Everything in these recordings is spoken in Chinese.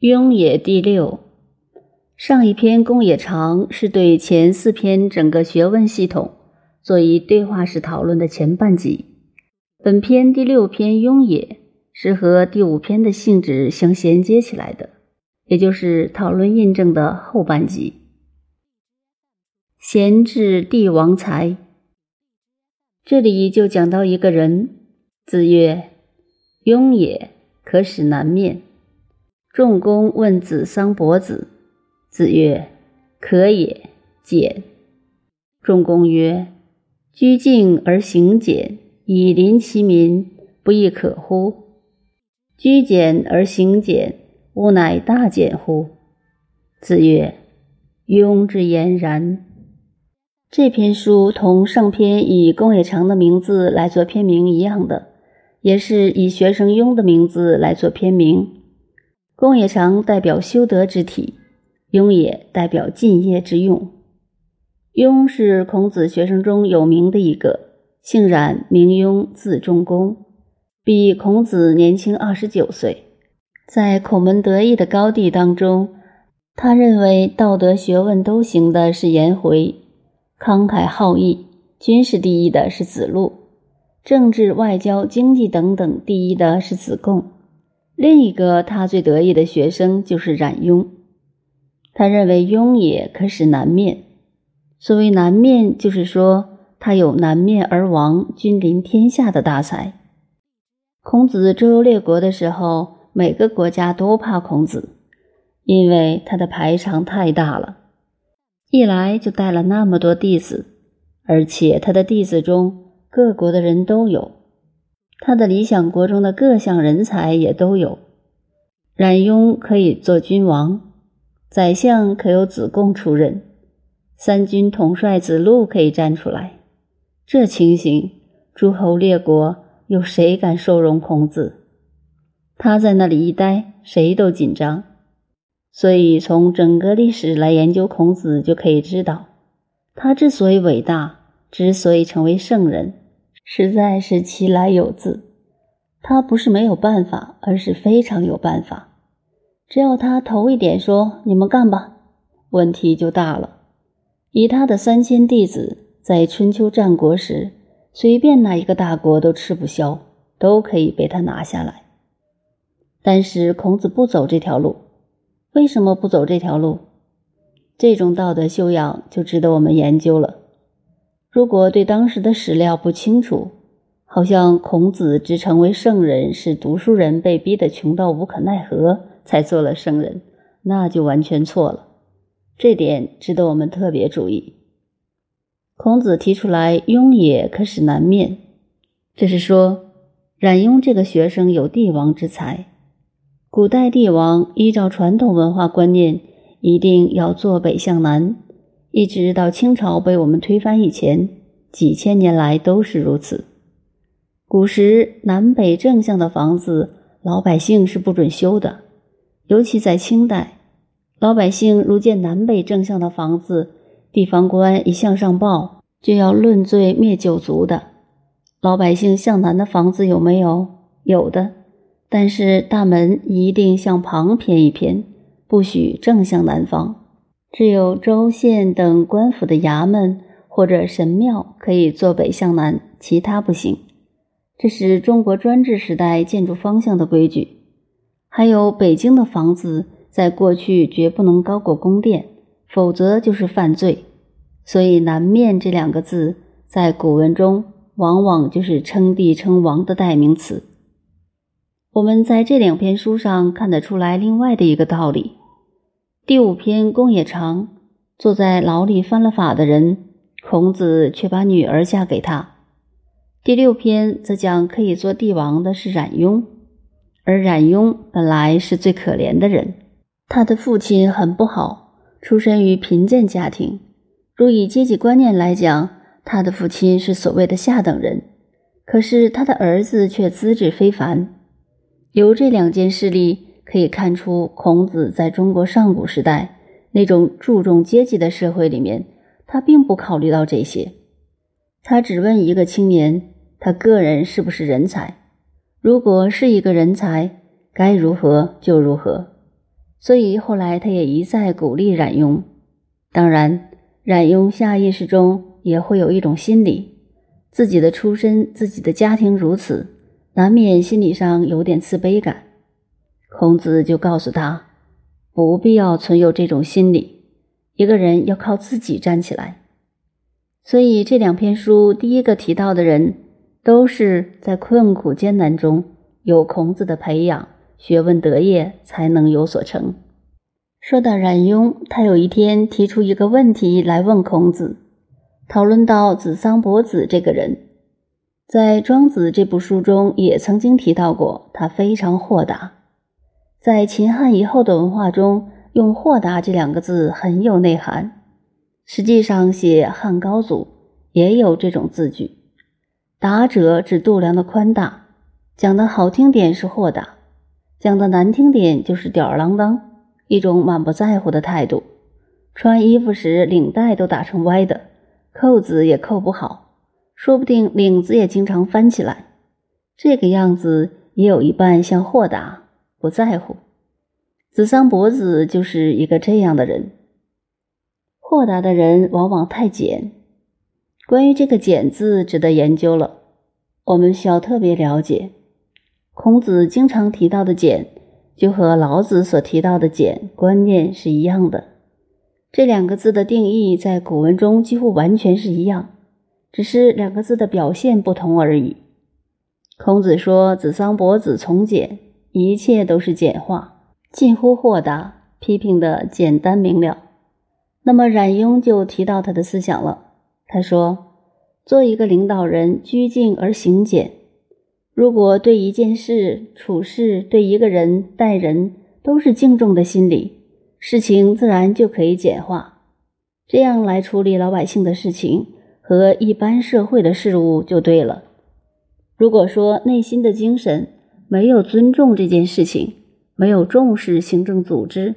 庸也第六，上一篇公也长是对前四篇整个学问系统做一对话式讨论的前半集，本篇第六篇庸也是和第五篇的性质相衔接起来的，也就是讨论印证的后半集。闲置帝王才，这里就讲到一个人，子曰：“庸也，可使南面。”仲公问子桑伯子，子曰：“可也，简。”仲公曰：“居敬而行俭，以临其民，不亦可乎？居简而行俭，吾乃大简乎？”子曰：“庸之言然。”这篇书同上篇以公冶长的名字来做篇名一样的，也是以学生庸的名字来做篇名。公也长代表修德之体，庸也代表敬业之用。庸是孔子学生中有名的一个，姓冉，名雍，字仲公，比孔子年轻二十九岁。在孔门得意的高地当中，他认为道德学问都行的是颜回，慷慨好义、军事第一的是子路，政治、外交、经济等等第一的是子贡。另一个他最得意的学生就是冉雍，他认为雍也可使南面。所谓南面，就是说他有南面而王、君临天下的大才。孔子周游列国的时候，每个国家都怕孔子，因为他的排场太大了，一来就带了那么多弟子，而且他的弟子中各国的人都有。他的理想国中的各项人才也都有，冉雍可以做君王，宰相可由子贡出任，三军统帅子路可以站出来。这情形，诸侯列国有谁敢收容孔子？他在那里一待，谁都紧张。所以，从整个历史来研究孔子，就可以知道，他之所以伟大，之所以成为圣人。实在是其来有自，他不是没有办法，而是非常有办法。只要他头一点说：“你们干吧”，问题就大了。以他的三千弟子，在春秋战国时，随便哪一个大国都吃不消，都可以被他拿下来。但是孔子不走这条路，为什么不走这条路？这种道德修养就值得我们研究了。如果对当时的史料不清楚，好像孔子只成为圣人是读书人被逼得穷到无可奈何才做了圣人，那就完全错了。这点值得我们特别注意。孔子提出来“庸也可使南面”，这是说冉雍这个学生有帝王之才。古代帝王依照传统文化观念，一定要坐北向南。一直到清朝被我们推翻以前，几千年来都是如此。古时南北正向的房子，老百姓是不准修的。尤其在清代，老百姓如见南北正向的房子，地方官一向上报，就要论罪灭九族的。老百姓向南的房子有没有？有的，但是大门一定向旁偏一偏，不许正向南方。只有州县等官府的衙门或者神庙可以坐北向南，其他不行。这是中国专制时代建筑方向的规矩。还有北京的房子，在过去绝不能高过宫殿，否则就是犯罪。所以“南面”这两个字，在古文中往往就是称帝称王的代名词。我们在这两篇书上看得出来另外的一个道理。第五篇公冶长坐在牢里犯了法的人，孔子却把女儿嫁给他。第六篇则讲可以做帝王的是冉雍，而冉雍本来是最可怜的人，他的父亲很不好，出身于贫贱家庭。如以阶级观念来讲，他的父亲是所谓的下等人，可是他的儿子却资质非凡。由这两件事例。可以看出，孔子在中国上古时代那种注重阶级的社会里面，他并不考虑到这些。他只问一个青年，他个人是不是人才？如果是一个人才，该如何就如何。所以后来他也一再鼓励冉雍。当然，冉雍下意识中也会有一种心理：自己的出身、自己的家庭如此，难免心理上有点自卑感。孔子就告诉他，不必要存有这种心理，一个人要靠自己站起来。所以这两篇书第一个提到的人，都是在困苦艰难中有孔子的培养，学问德业，才能有所成。说到冉雍，他有一天提出一个问题来问孔子，讨论到子桑伯子这个人，在《庄子》这部书中也曾经提到过，他非常豁达。在秦汉以后的文化中，用“豁达”这两个字很有内涵。实际上，写汉高祖也有这种字句，“达者”指度量的宽大，讲的好听点是豁达，讲的难听点就是吊儿郎当，一种满不在乎的态度。穿衣服时领带都打成歪的，扣子也扣不好，说不定领子也经常翻起来，这个样子也有一半像豁达。不在乎，子桑伯子就是一个这样的人。豁达的人往往太简。关于这个“简”字，值得研究了。我们需要特别了解，孔子经常提到的“简”，就和老子所提到的“简”观念是一样的。这两个字的定义在古文中几乎完全是一样，只是两个字的表现不同而已。孔子说：“子桑伯子从简。”一切都是简化，近乎豁达，批评的简单明了。那么冉雍就提到他的思想了。他说：“做一个领导人，居静而行简。如果对一件事、处事、对一个人待人都是敬重的心理，事情自然就可以简化。这样来处理老百姓的事情和一般社会的事物就对了。如果说内心的精神，没有尊重这件事情，没有重视行政组织，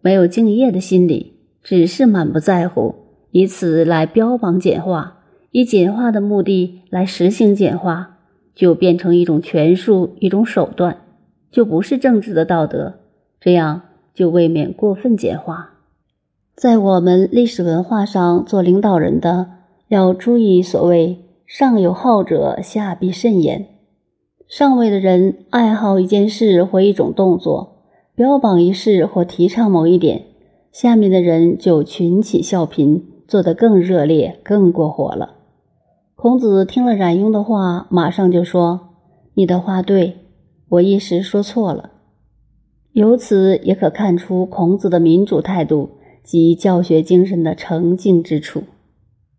没有敬业的心理，只是满不在乎，以此来标榜简化，以简化的目的来实行简化，就变成一种权术，一种手段，就不是政治的道德。这样就未免过分简化。在我们历史文化上，做领导人的要注意所谓“上有好者，下必甚焉”。上位的人爱好一件事或一种动作，标榜一事或提倡某一点，下面的人就群起效颦，做得更热烈、更过火了。孔子听了冉雍的话，马上就说：“你的话对，我一时说错了。”由此也可看出孔子的民主态度及教学精神的诚敬之处。